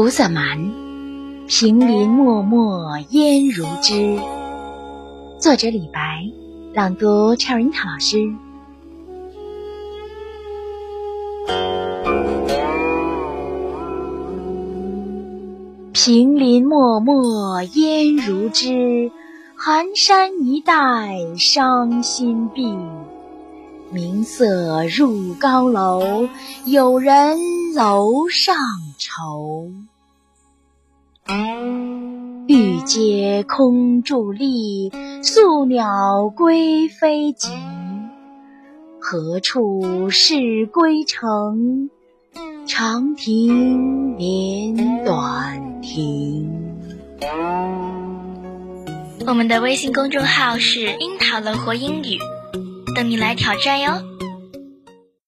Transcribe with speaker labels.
Speaker 1: 菩萨蛮，平林漠漠烟如织。作者李白，朗读陈尔樱桃老师。平林漠漠烟如织，寒山一带伤心碧。明色入高楼，有人楼上愁。玉阶空伫立，宿鸟归飞急。何处是归程？长亭连短亭。
Speaker 2: 我们的微信公众号是“樱桃乐活英语”。等你来挑战哟！